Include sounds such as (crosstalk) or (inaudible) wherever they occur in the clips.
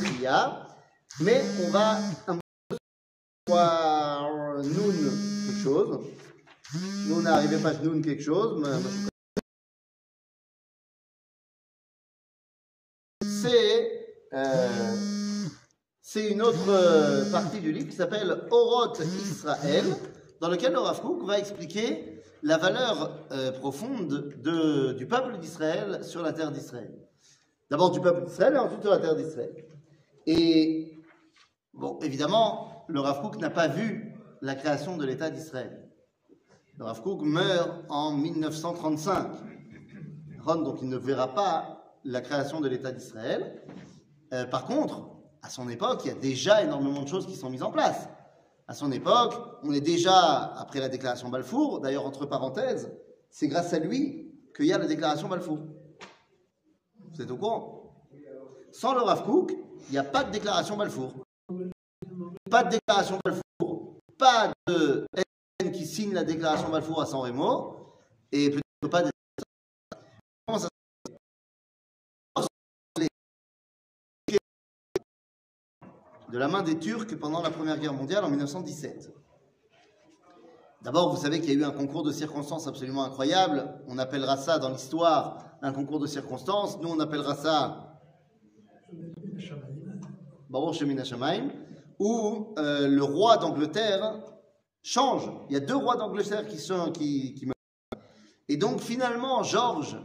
Ria, mais on va voir Noun quelque chose. Est arrivé pas Noun quelque chose. C'est euh, c'est une autre partie du livre qui s'appelle Oroth Israël, dans lequel le Rav Kook va expliquer la valeur euh, profonde de, du peuple d'Israël sur la terre d'Israël. D'abord du peuple d'Israël et ensuite sur la terre d'Israël. Et, bon, évidemment, le Rav Kook n'a pas vu la création de l'État d'Israël. Le Rav Kook meurt en 1935. Donc il ne verra pas la création de l'État d'Israël. Euh, par contre, à son époque, il y a déjà énormément de choses qui sont mises en place. À son époque, on est déjà, après la déclaration Balfour, d'ailleurs, entre parenthèses, c'est grâce à lui qu'il y a la déclaration Balfour. Vous êtes au courant? Sans le Rav Kook, il n'y a pas de déclaration Balfour. Pas de déclaration Balfour. Pas de haine qui signe la déclaration Balfour à San Remo. Et peut-être pas de de la main des Turcs pendant la Première Guerre mondiale en 1917. D'abord, vous savez qu'il y a eu un concours de circonstances absolument incroyable. On appellera ça dans l'histoire un concours de circonstances. Nous, on appellera ça où euh, le roi d'Angleterre change. Il y a deux rois d'Angleterre qui, sont. Et donc, finalement, Georges,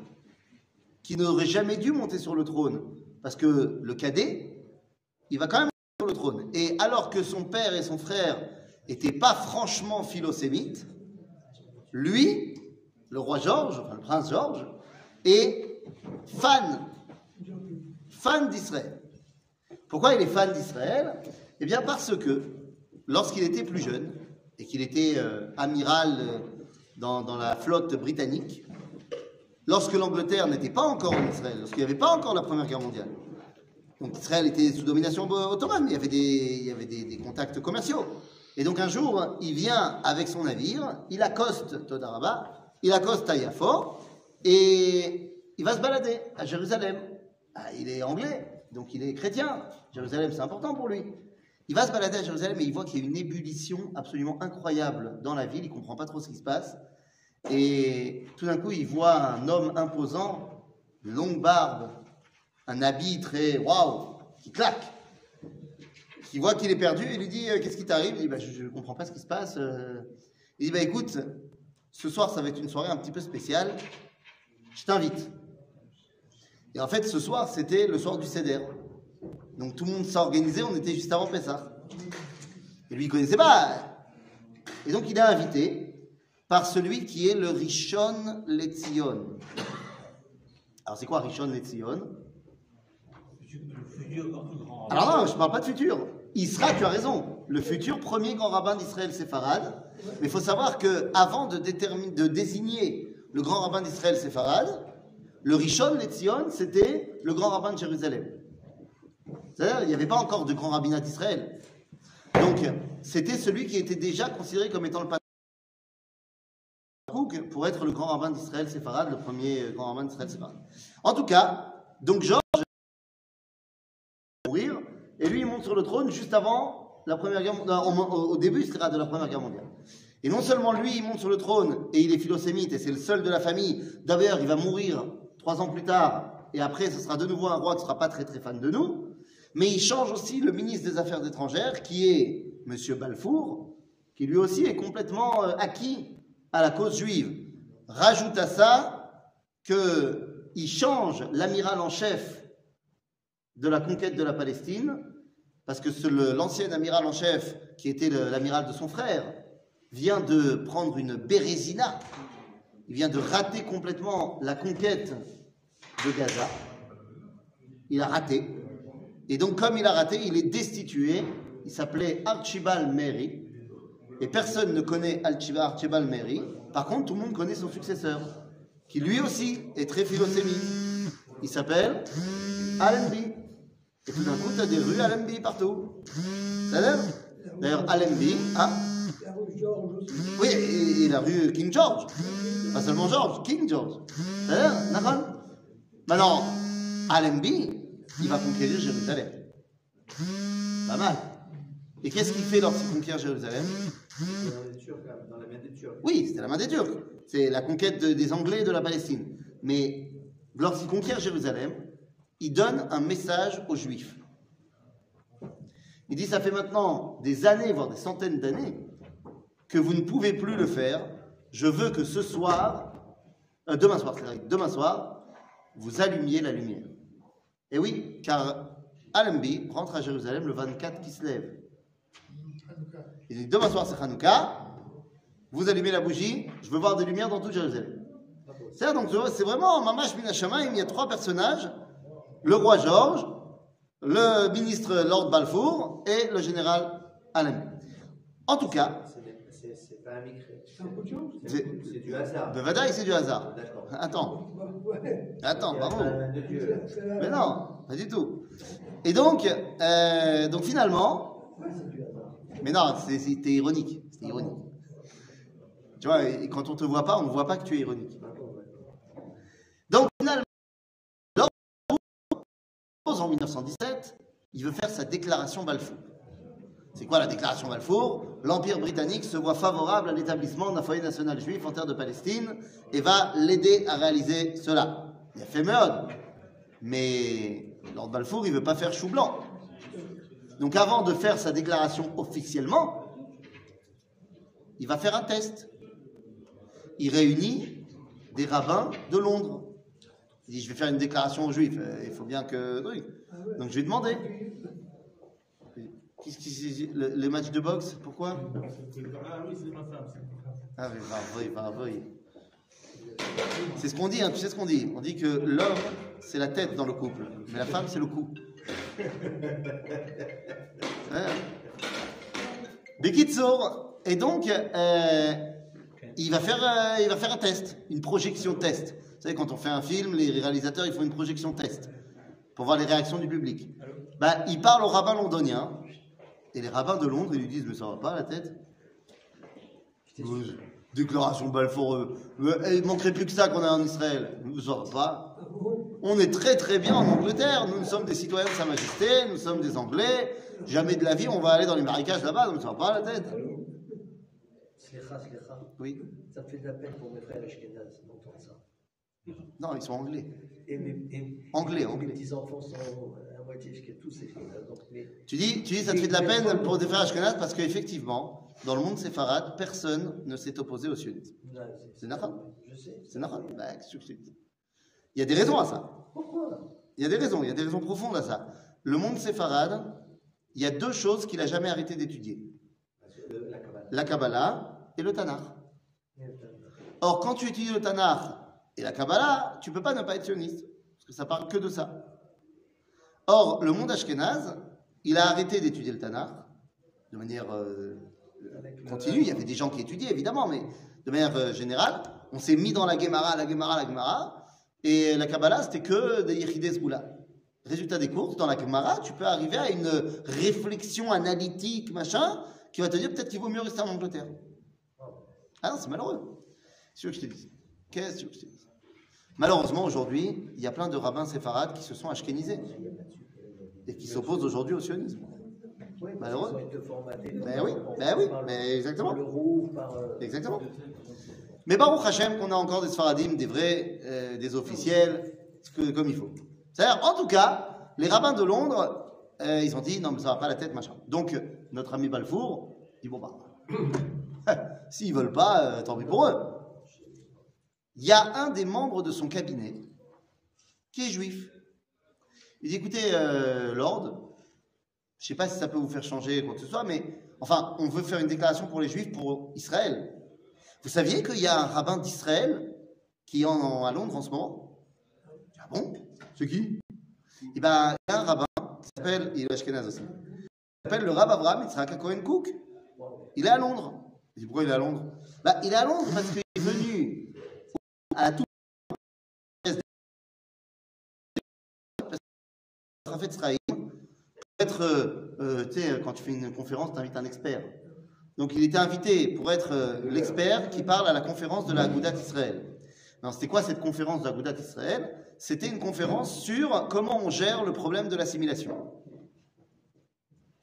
qui n'aurait jamais dû monter sur le trône, parce que le cadet, il va quand même le trône. Et alors que son père et son frère n'étaient pas franchement philosémites, lui, le roi Georges, enfin le prince Georges, est fan, fan d'Israël. Pourquoi il est fan d'Israël? Eh bien parce que lorsqu'il était plus jeune et qu'il était euh, amiral euh, dans, la flotte britannique, lorsque l'Angleterre n'était pas encore en Israël, lorsqu'il n'y avait pas encore la Première Guerre mondiale, donc Israël était sous domination ottomane, il y avait des, contacts commerciaux. Et donc un jour, il vient avec son navire, il accoste Todaraba, il accoste Yafo, et il va se balader à Jérusalem. Ah, il est anglais, donc il est chrétien. Jérusalem, c'est important pour lui. Il va se balader à Jérusalem et il voit qu'il y a une ébullition absolument incroyable dans la ville. Il comprend pas trop ce qui se passe. Et tout d'un coup, il voit un homme imposant, longue barbe, un habit très waouh, qui claque, qui voit qu'il est perdu et lui dit euh, Qu'est-ce qui t'arrive? Il dit bah, Je ne comprends pas ce qui se passe. euh. Il dit bah, Écoute, ce soir, ça va être une soirée un petit peu spéciale. Je t'invite. Et en fait, ce soir, c'était le soir du Seder. Donc tout le monde s'est organisé, on était juste avant Pessah. Et lui, il ne connaissait pas. Et donc, il est invité par celui qui est le Rishon Letzion. Alors, c'est quoi Rishon Letzion? Alors non, je parle pas de futur. Il sera, tu as raison, le futur premier grand rabbin d'Israël séfarade. Mais il faut savoir que avant de, de désigner le grand rabbin d'Israël séfarade, le Rishon Letzion, c'était le grand rabbin de Jérusalem. C'est-à-dire, il n'y avait pas encore de grand rabbinat d'Israël. Donc, c'était celui qui était déjà considéré comme étant le patron pour être le grand rabbin d'Israël séfarade, le premier grand rabbin d'Israël séfarade. En tout cas, donc Georges mourir, et lui il monte sur le trône juste avant la première guerre au, au début de la première guerre mondiale. Et non seulement lui il monte sur le trône et il est philosémite et c'est le seul de la famille. D'ailleurs il va mourir trois ans plus tard et après ce sera de nouveau un roi qui sera pas très très fan de nous. Mais il change aussi le ministre des Affaires étrangères qui est Monsieur Balfour, qui lui aussi est complètement euh, acquis à la cause juive. Rajoute à ça que il change l'amiral en chef de la conquête de la Palestine, parce que l'ancien amiral en chef, qui était l'amiral de son frère, vient de prendre une bérésina, il vient de rater complètement la conquête de Gaza. Il a raté. Et donc, comme il a raté, il est destitué. Il s'appelait Archibald Mary. Et personne ne connaît Archibald Mary. Par contre, tout le monde connaît son successeur, qui lui aussi est très philosémique. Il s'appelle Allenby. Et tout d'un coup, tu as des rues Allenby partout. D'ailleurs, Allenby, Oui, et, et, la rue King George. Pas seulement George, King George. Ça Maintenant, Allenby, il va conquérir Jérusalem. Pas mal. Et qu'est-ce qu'il fait lorsqu'il conquiert Jérusalem? Dans la main des Turcs. Oui, c'était la main des Turcs. C'est la conquête de- des Anglais de la Palestine. Mais lorsqu'il conquiert Jérusalem, il donne un message aux Juifs. Il dit, ça fait maintenant des années, voire des centaines d'années, que vous ne pouvez plus le faire. Je veux que ce soir, euh, demain soir, c'est vrai, demain soir, vous allumiez la lumière. Et oui, car Allenby rentre à Jérusalem le 24 qui se lève. Il dit, demain soir c'est Hanouka, vous allumez la bougie, je veux voir des lumières dans toute Jérusalem. C'est donc c'est vraiment Mamash Minashamaim, il y a trois personnages, le roi Georges, le ministre Lord Balfour et le général Allenby. En tout cas, pas un micré. C'est un coup de chance. c'est- du hasard. Bevadaï, c'est du hasard. D'accord. Attends, Ouais. attends, pardon. Mais non, pas du tout. Et donc, euh, donc finalement, Ouais, c'est du hasard. mais non, c'est- c'était ironique. C'était ironique. Tu vois, et quand on te voit pas, on ne voit pas que tu es ironique. Donc finalement, en 1917, il veut faire sa déclaration Balfour. C'est quoi la déclaration Balfour? L'Empire britannique se voit favorable à l'établissement d'un foyer national juif en terre de Palestine et va l'aider à réaliser cela. Il a fait meurtre. Mais Lord Balfour, il veut pas faire chou blanc. Donc avant de faire sa déclaration officiellement, il va faire un test. Il réunit des rabbins de Londres. Il dit, je vais faire une déclaration aux juifs, euh, il faut bien que... Donc je vais demander. Qu'est-ce qui- le- les matchs de boxe, pourquoi? Ah oui, c'est ma femme. Ah oui, bravo, bravo. C'est ce qu'on dit, hein, tu sais ce qu'on dit On dit que l'homme, c'est la tête dans le couple, mais la femme, c'est le cou. Ouais. Bekitsour, et donc, euh, il, va faire, euh, il va faire un test, une projection test. Vous savez, quand on fait un film, les réalisateurs, ils font une projection test pour voir les réactions du public. Bah, il parle aux rabbins londoniens, et les rabbins de Londres, ils lui disent, mais ça va pas la tête? Euh, Déclaration Balfour, euh, euh, il manquerait plus que ça qu'on a en Israël. Nous ça va pas. On est très très bien en Angleterre. Nous, nous sommes des citoyens de Sa Majesté, nous sommes des Anglais. Jamais de la vie on va aller dans les marécages là-bas, donc ça va pas la tête. Oui. Ça me fait de la peine pour mes frères Ashkenaz d'entendre ça. Non, ils sont anglais. Et mes, et- Anglais, et anglais. Mes petits-enfants sont tous Tu dis, tu dis, ça te fait de la peine pour des frères Ashkenaz parce qu'effectivement, dans le monde séfarade, personne ne s'est opposé aux sionisme. là, C'est normal. Je sais. C'est normal. Bah, qu'est-ce que je te dis? Il y a des raisons à ça. Pourquoi? Il y a des raisons, il y a des raisons profondes à ça. Le monde séfarade, il y a deux choses qu'il a jamais arrêté d'étudier Le- La Kabbalah et le Tanakh. Or, quand tu étudies le Tanakh et la Kabbalah, tu peux pas ne pas être sioniste, parce que ça parle que de ça. Or, le monde ashkénaze, il a arrêté d'étudier le Tanakh de manière euh, continue. Il y avait des gens qui étudiaient, évidemment, mais de manière euh, générale, on s'est mis dans la Gemara, la Gemara, la Gemara, et la Kabbalah, c'était que des Yechides Goula. Résultat des courses, dans la Gemara, tu peux arriver à une réflexion analytique, machin, qui va te dire peut-être qu'il vaut mieux rester en Angleterre. Ah non, c'est malheureux. C'est ce que je te dis. Qu'est-ce que je te dis Malheureusement, aujourd'hui, il y a plein de rabbins séfarades qui se sont ashkénisés et qui s'opposent aujourd'hui au sionisme. Ben oui, ben oui, ben exactement. Exactement. Mais Baruch Hashem, qu'on a encore des Sfaradim, des vrais, euh, des officiels, comme il faut. C'est-à-dire, en tout cas, les rabbins de Londres, euh, ils ont dit non, mais ça va pas la tête, machin. Donc, euh, notre ami Balfour dit bon, bah, s'ils veulent pas, tant pis pour eux. Il y a un des membres de son cabinet qui est juif. Il dit écoutez, euh, Lord, je sais pas si ça peut vous faire changer quoi que ce soit, mais enfin, on veut faire une déclaration pour les juifs pour Israël. Vous saviez qu'il y a un rabbin d'Israël qui est à Londres en ce moment? Ah bon? C'est qui? Eh ben, il y a un rabbin qui s'appelle, il est Ashkenaz aussi, il s'appelle le Rav Abraham Yitzhak Cohen Cook. Il est à Londres. Il dit pourquoi il est à Londres? Bah, Il est à Londres parce qu'il à la toute Rafet Sraïm, être, tu sais, quand tu fais une conférence, tu invites un expert. Donc il était invité pour être euh, l'expert qui parle à la conférence de la Goudat Israël. Non, c'était quoi cette conférence de la Goudat Israël? C'était une conférence sur comment on gère le problème de l'assimilation.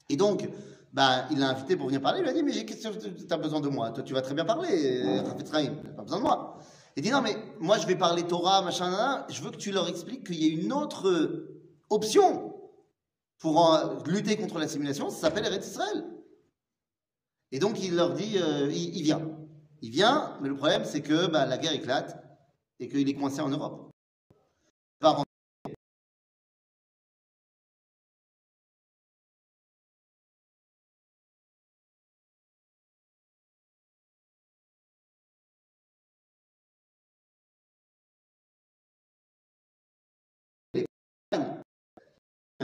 Et donc, bah, il l'a invité pour venir parler. Il lui a dit Mais qu'est-ce que tu as besoin de moi? Toi, tu vas très bien parler, Rafet Chaim, t'as pas besoin de moi. Il dit Non, mais moi, je vais parler Torah, machin, je veux que tu leur expliques qu'il y a une autre option pour euh, lutter contre l'assimilation, ça s'appelle Eretz Israël. Et donc, il leur dit euh, il, il vient. Il vient, mais le problème, c'est que bah, la guerre éclate et qu'il est coincé en Europe.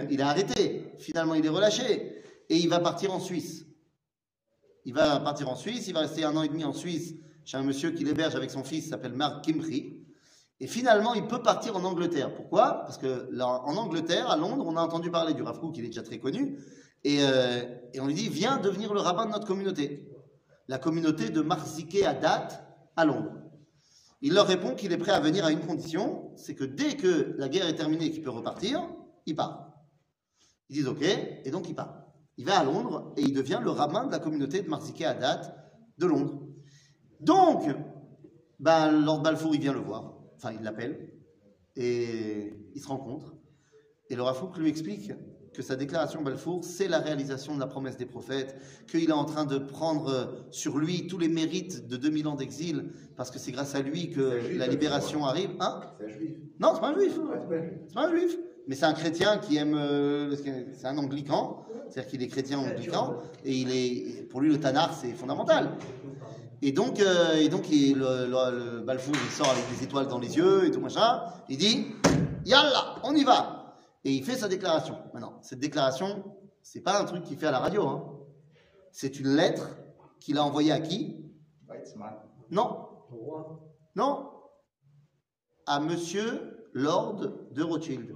Il a arrêté. Finalement, il est relâché. Et il va partir en Suisse. Il va partir en Suisse. Il va rester un an et demi en Suisse chez un monsieur qui l'héberge avec son fils, qui s'appelle Mark Kimri. Et finalement, il peut partir en Angleterre. Pourquoi? Parce que là, en Angleterre, à Londres, on a entendu parler du Rav il est déjà très connu. Et, euh, et on lui dit Viens devenir le rabbin de notre communauté. La communauté de Marzike à date à Londres. Il leur répond qu'il est prêt à venir à une condition c'est que dès que la guerre est terminée qu'il peut repartir, il part. Ils disent OK, et donc il part. Il va à Londres et il devient le rabbin de la communauté de Marzike à date de Londres. Donc, ben, Lord Balfour, il vient le voir. Enfin, il l'appelle. Et ils se rencontrent. Et le Rafouk lui explique que sa déclaration Balfour, c'est la réalisation de la promesse des prophètes, qu'il est en train de prendre sur lui tous les mérites de 2000 ans d'exil, parce que c'est grâce à lui que la libération arrive. Hein? C'est un juif. Non, c'est pas un juif. C'est pas un juif. Mais c'est un chrétien qui aime. euh, c'est un anglican, c'est-à-dire qu'il est chrétien anglican, et il est, pour lui, le Tanar, c'est fondamental. Et donc, euh, et donc il- le, Balfour, il sort avec des étoiles dans les yeux et tout machin. Il dit Yallah, on y va Et il fait sa déclaration. Maintenant, cette déclaration, c'est pas un truc qu'il fait à la radio. hein. C'est une lettre qu'il a envoyée à qui? Non, non. À monsieur Lord de Rothschild.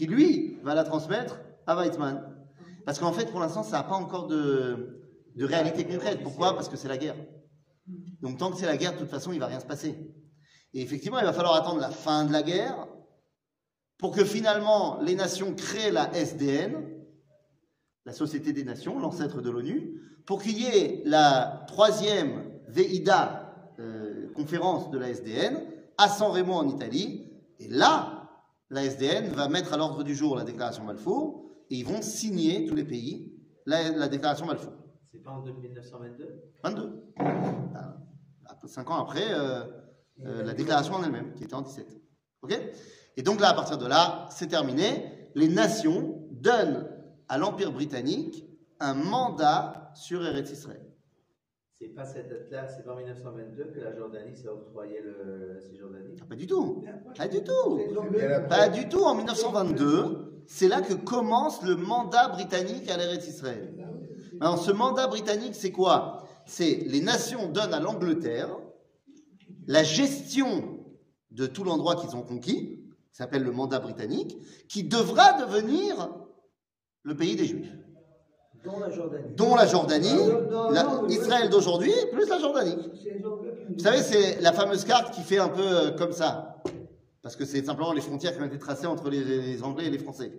Qui lui va la transmettre à Weizmann. Parce qu'en fait, pour l'instant, ça n'a pas encore de, de réalité concrète. Pourquoi? Parce que c'est la guerre. Donc tant que c'est la guerre, de toute façon, il va rien se passer. Et effectivement, il va falloir attendre la fin de la guerre pour que finalement les nations créent la SDN, la Société des Nations, l'ancêtre de l'ONU, pour qu'il y ait la troisième VIDA euh, conférence de la SDN à San Remo en Italie. Et là, la SDN va mettre à l'ordre du jour la déclaration Balfour et ils vont signer tous les pays la, la déclaration Balfour. C'est pas en 1922 22. Ah, Cinq ans après euh, euh, la déclaration en elle-même, qui était en 17. Ok? Et donc là, à partir de là, c'est terminé. Les nations donnent à l'Empire britannique un mandat sur Eretz Israël. C'est pas cette date-là, c'est pas en 1922 que la Jordanie s'est octroyé le, la Cisjordanie? Ah, Pas du tout. Pas du tout. Pas du tout. En 1922, c'est là que commence le mandat britannique à l'Eretz Israël. Alors, ce mandat britannique, c'est quoi? C'est les nations donnent à l'Angleterre la gestion de tout l'endroit qu'ils ont conquis, qui s'appelle le mandat britannique, qui devra devenir le pays des Juifs, Dans la Jordanie. dont la Jordanie, non, non, la- non, mais- Israël d'aujourd'hui, plus la Jordanie. Vous savez, c'est la fameuse carte qui fait un peu euh, comme ça. Parce que c'est simplement les frontières qui ont été tracées entre les, les Anglais et les Français.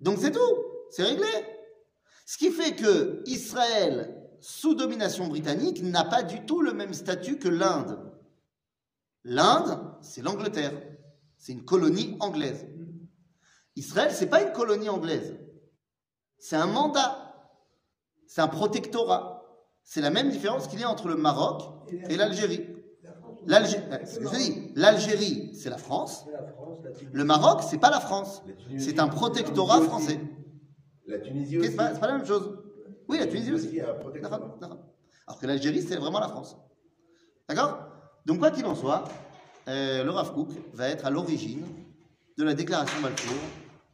Donc c'est tout. C'est réglé. Ce qui fait que Israël, sous domination britannique, n'a pas du tout le même statut que l'Inde. L'Inde, c'est l'Angleterre. C'est une colonie anglaise. Israël, c'est pas une colonie anglaise. C'est un mandat. C'est un protectorat. C'est la même différence qu'il y a entre le Maroc et l'Algérie. L'Algérie, c'est la France. Le Maroc, c'est pas la France. C'est un protectorat français. La Tunisie aussi. c'est pas la même chose. Oui, la Tunisie aussi. Alors que l'Algérie, c'est vraiment la France. D'accord? Donc, quoi qu'il en soit, euh, le Rav Kook va être à l'origine de la déclaration Balfour,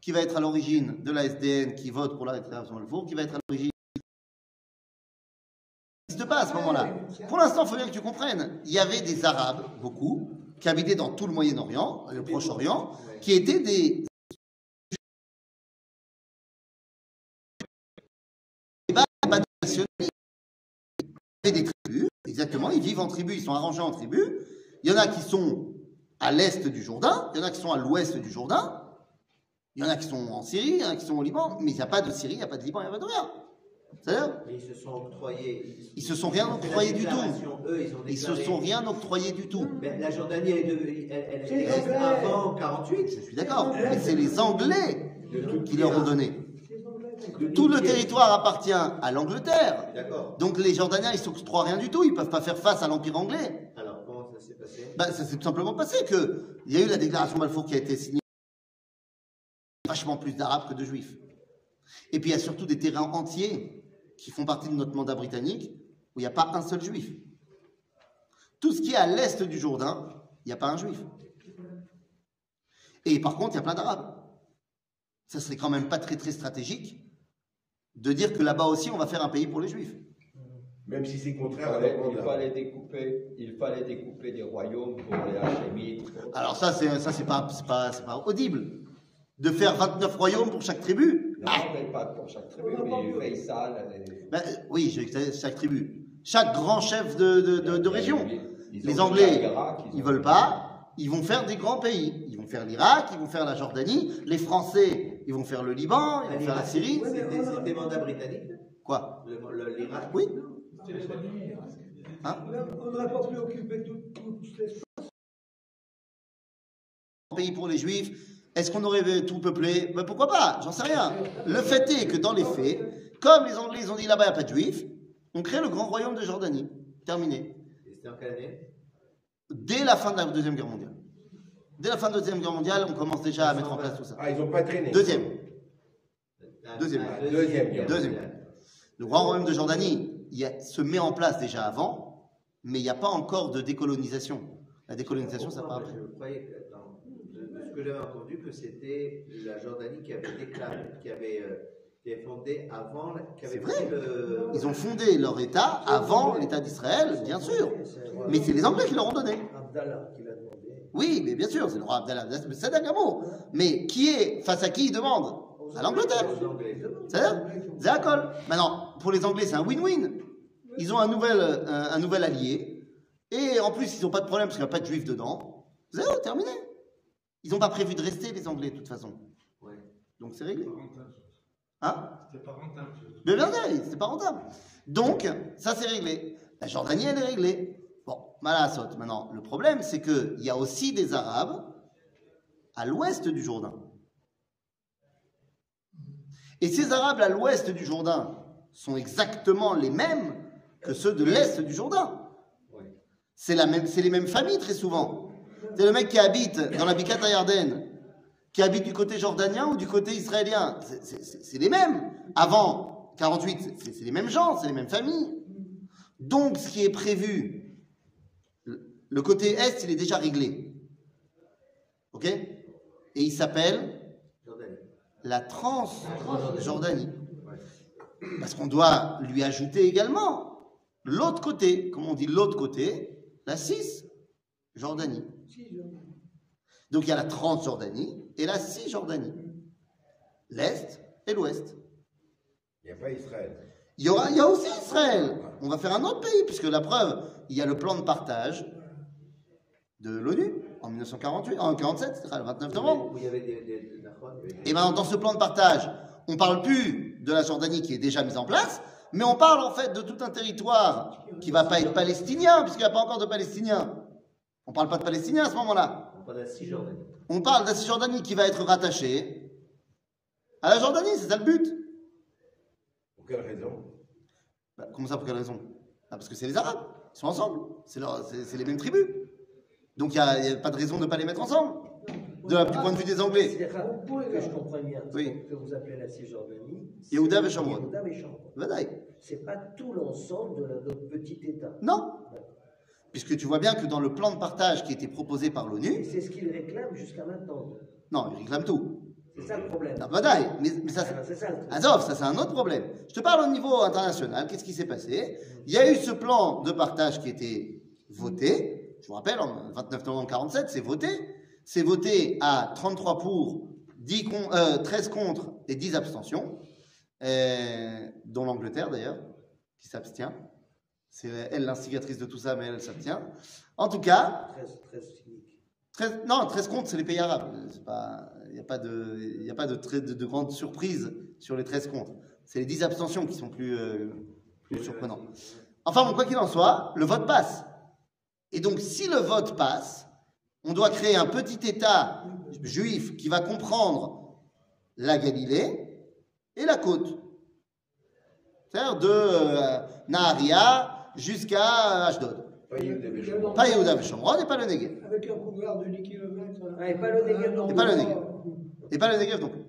qui va être à l'origine de la SDN qui vote pour la déclaration Balfour, qui va être à l'origine. À ce moment-là. Pour l'instant, il faut bien que tu comprennes. Il y avait des Arabes, beaucoup, qui habitaient dans tout le Moyen-Orient, le Proche-Orient, qui étaient des des tribus, exactement, ils vivent en tribus, ils sont arrangés en tribus. Il y en a qui sont à l'est du Jourdain, il y en a qui sont à l'ouest du Jourdain. Il y en a qui sont en Syrie, il y en a qui sont au Liban, mais il n'y a pas de Syrie, il n'y a pas de Liban, il n'y a pas de rien. Ils se sont octroyés. Ils se sont rien octroyés du tout. Eux, ils ont ils se sont rien octroyés du tout. Mais la Jordanie, elle, est devenue- elle, elle, elle Anglais. avant 48. Je suis d'accord, mais c'est les Anglais qui leur ont donné. Tout le territoire appartient à l'Angleterre. Donc les Jordaniens, ils s'octroient rien du tout, ils peuvent pas faire face à l'Empire anglais. Alors, comment ça s'est passé? Bah, ça s'est tout simplement passé que il y a eu la déclaration Balfour qui a été signée vachement plus d'Arabes que de Juifs. Et puis il y a surtout des terrains entiers qui font partie de notre mandat britannique où il n'y a pas un seul Juif. Tout ce qui est à l'est du Jourdain, il n'y a pas un Juif. Et par contre, il y a plein d'Arabes. Ça serait quand même pas très très stratégique de dire que là-bas aussi on va faire un pays pour les Juifs. Même si c'est Il contraire à fallait, la il fallait découper, il fallait découper des royaumes pour les Hachémites. Alors ça, c'est ça, c'est pas, c'est pas, c'est pas audible de faire 29 royaumes pour chaque tribu. Non, mais pas pour chaque tribu, mais Faisal. les- oui, chaque tribu, chaque grand chef de, de, de- de région. Les Anglais, Ils veulent pas. Ils vont faire des grands pays. Ils vont faire l'Irak, ils vont faire la Jordanie. Les Français, ils vont faire le Liban, ils vont faire la Syrie. C'était c'était mandat britannique Quoi? L'Irak Oui. Hein? On n'aurait pas pu occuper tout, tout l'espace. Un pays pour les Juifs. Est-ce qu'on aurait tout peuplé? Ben, Pourquoi pas? J'en sais rien. Le fait est que dans les faits, comme les Anglais ils ont dit là-bas il n'y a pas de Juifs, on crée le grand royaume de Jordanie. Terminé. Et C'était en quelle année? Dès la fin de la Deuxième Guerre mondiale. Dès la fin de la Deuxième Guerre mondiale, on commence déjà à mettre en place tout ça. Ah, ils n'ont pas traîné. Deuxième. Deuxième. ah, Deuxième. Deuxième. Le grand royaume de Jordanie il y a- se met en place déjà avant, mais il n'y a pas encore de décolonisation. La décolonisation, ça part après. Je croyais que, attends, de, de ce que j'avais entendu, que c'était la Jordanie qui avait déclaré, qui avait, euh, qui avait fondé avant, qui avait C'est vrai. le. Ils ont fondé leur État avant l'État d'Israël, bien sûr. Mais c'est les Anglais qui leur ont donné. Abdallah qui l'a demandé. Oui, mais bien sûr, c'est le roi Abdallah. C'est Dagamo. Mais qui est, face à qui il demande À l'Angleterre. C'est-à-dire Zéacol. Maintenant, pour les Anglais, c'est un win-win. Ils ont un nouvel, euh, un, un nouvel allié. Et en plus, ils n'ont pas de problème parce qu'il n'y a pas de juifs dedans. Zéro, terminé. Ils n'ont pas prévu de rester, les Anglais, de toute façon. Ouais. Donc c'est réglé. Hein? C'était pas rentable. Mais bien c'est pas rentable. Donc, ça c'est réglé. La Jordanie, elle est réglée. Bon, saute. Maintenant, le problème, c'est qu'il y a aussi des Arabes à l'ouest du Jourdain. Et ces Arabes à l'ouest du Jourdain sont exactement les mêmes que ceux de l'est du Jourdain. Ouais. C'est la même, c'est les mêmes familles très souvent. C'est le mec qui habite dans la Bikata Yarden, qui habite du côté jordanien ou du côté israélien. C'est- les mêmes. Avant 48, c'est- les mêmes gens, c'est les mêmes familles. Donc, ce qui est prévu, le- côté est, il est déjà réglé. Ok? Et il s'appelle Jordanie. la Transjordanie. Parce qu'on doit lui ajouter également l'autre côté, comme on dit l'autre côté, la Cisjordanie. Donc il y a la Transjordanie et la Cisjordanie. L'Est et l'Ouest. Il n'y a pas Israël. Il y, aura, il y a aussi Israël. On va faire un autre pays, puisque la preuve, il y a le plan de partage de l'ONU en 1948, en 47, c'est le 29 novembre. Et maintenant, dans ce plan de partage, on parle plus de la Jordanie qui est déjà mise en place, mais on parle en fait de tout un territoire qui va pas être palestinien, puisqu'il n'y a pas encore de Palestiniens. On parle pas de Palestiniens à ce moment-là. On parle de la Cisjordanie. On parle de la Cisjordanie qui va être rattachée à la Jordanie, c'est ça le but. Pour quelle raison? Bah, comment ça, pour quelle raison? Ah, Parce que c'est les Arabes, ils sont ensemble, c'est leur- c'est c'est les mêmes tribus. Donc il n'y a, il y a pas de raison de ne pas les mettre ensemble, de du point de vue des Anglais. Que je comprends bien ce Oui. que vous appelez la Cisjordanie. Yehuda et. Vadaï. C'est pas tout l'ensemble de notre petit État. Non, puisque tu vois bien que dans le plan de partage qui a été proposé par l'ONU, c'est ce qu'ils réclament jusqu'à maintenant. non, ils réclament tout. C'est ça le problème. Ah, Vadaï, mais, mais ça, c'est- Alors, C'est ça. Azov, ça c'est un autre problème. Je te parle au niveau international. Qu'est-ce qui s'est passé? Il y a eu ce plan de partage qui a été voté. Je vous rappelle, en 29 novembre 47, c'est voté. C'est voté à 33 pour, 10 con- euh, 13 contre et 10 abstentions, euh, dont l'Angleterre d'ailleurs, qui s'abstient. C'est elle l'instigatrice de tout ça, mais elle s'abstient. En tout cas, Très, très cynique. 13, non, 13 contre, c'est les pays arabes. Il n'y a pas de, y a pas de, très, de, de grande surprise sur les 13 contre. C'est les 10 abstentions qui sont plus, euh, plus surprenants. Enfin, bon, quoi qu'il en soit, le vote passe. Et donc, si le vote passe, on doit créer un petit État juif qui va comprendre la Galilée et la côte. C'est-à-dire de euh, Naharia jusqu'à Ashdod. Pas Yehuda Béchon. Pas Yehuda Shomron et pas le Negev. Avec un couvert de 10 km. Ah, et pas le Negev non Et pas le Negev. Et pas le Negev non plus.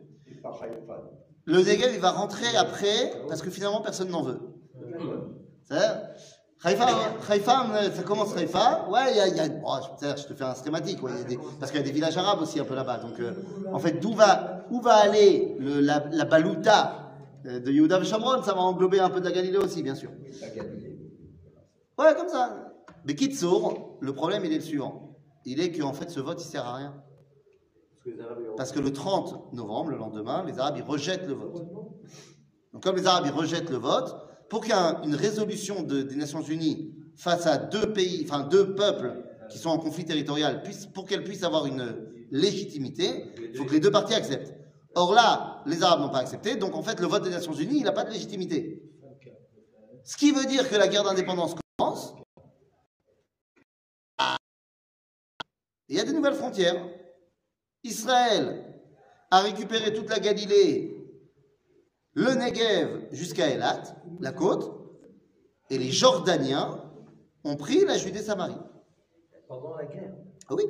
Le Negev, il va rentrer après parce que finalement, personne n'en veut. C'est-à-dire, Haïfa, Haïfa, ça commence Haïfa. Ouais, il y a, y a- oh, je, te fais un schématique, ouais, y a des- parce qu'il y a des villages arabes aussi un peu là-bas. Donc, euh, en fait, d'où va, où va aller le- la, la balouta euh, de Yehuda et Shomron Ça va englober un peu de la Galilée aussi, bien sûr. Ouais, comme ça. Mais Kitsour, le problème, il est le suivant. Il est qu'en fait, ce vote, il sert à rien. Parce que le 30 novembre, le lendemain, les Arabes, ils rejettent le vote. Donc, comme les Arabes, ils rejettent le vote, pour qu'il y ait un- une résolution de- des Nations Unies face à deux pays, enfin deux peuples qui sont en conflit territorial, puisse- pour qu'elles puissent avoir une légitimité, il faut que les deux parties acceptent. Or là, les Arabes n'ont pas accepté, donc en fait, le vote des Nations Unies, il n'a pas de légitimité. Ce qui veut dire que la guerre d'indépendance. Il y a des nouvelles frontières. Israël a récupéré toute la Galilée, le Negev jusqu'à Elat, la côte, et les Jordaniens ont pris la Judée-Samarie. Pendant la guerre. Ah oui,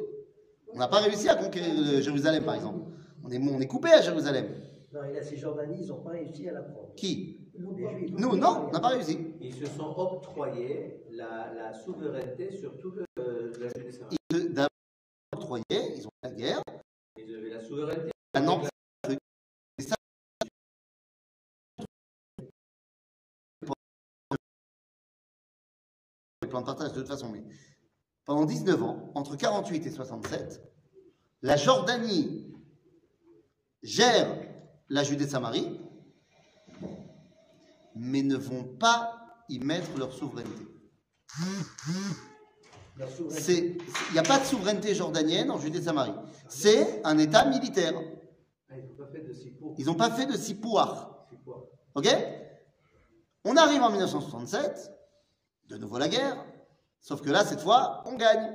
on n'a pas réussi à conquérir euh, Jérusalem, par exemple. On est, on est coupé à Jérusalem. Non, et la Cisjordanie, ils n'ont pas réussi à la prendre. Qui? Nous, non, on n'a pas réussi. Ils se sont octroyés la, la souveraineté sur tout le, la Judée-Samarie. Ils d'abord octroyé, ils ont fait la guerre. Ils avaient la souveraineté. Maintenant, ça. Le plan de partage, de toute façon, mais pendant 19 ans, entre 48 et 67, la Jordanie gère la Judée-Samarie, mais ne vont pas y mettre leur souveraineté. Il n'y a pas de souveraineté jordanienne en Judée-Samarie. C'est un État militaire. Ah, ils n'ont pas fait de Sipouar. Ok? On arrive en 1967, de nouveau la guerre, sauf que là, cette fois, on gagne.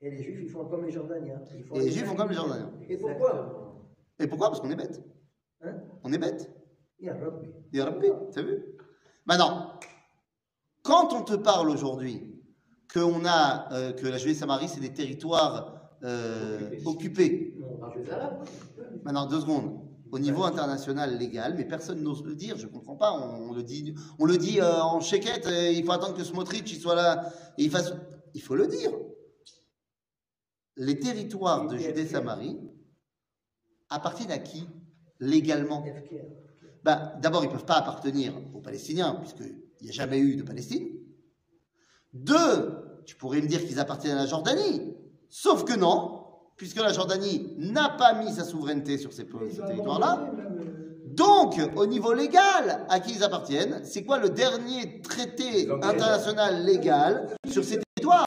Et les Juifs, ils font comme les Jordaniens. Ils font Et les Juifs font comme les Jordaniens. Et pourquoi? Et pourquoi? Parce qu'on est bête. Hein? On est bête. Il y a Rabbi. Ya Rabbi, t'as vu? Maintenant, quand on te parle aujourd'hui qu'on a, euh, que la Judée-Samarie, c'est des territoires euh, occupés. Maintenant, deux secondes. Au niveau international légal, mais personne n'ose le dire, je ne comprends pas. On, on le dit, on le dit euh, en chéquette, il faut attendre que Smotrich il soit là et il fasse. Il faut le dire. Les territoires de Judée-Samarie appartiennent à qui légalement? FKR. Bah, D'abord, ils ne peuvent pas appartenir aux Palestiniens, puisqu'il n'y a jamais eu de Palestine. Deux, tu pourrais me dire qu'ils appartiennent à la Jordanie. Sauf que non, puisque la Jordanie n'a pas mis sa souveraineté sur ces, territoires-là. euh, Donc, au niveau légal, à qui ils appartiennent? C'est quoi le dernier traité international légal sur ces territoires?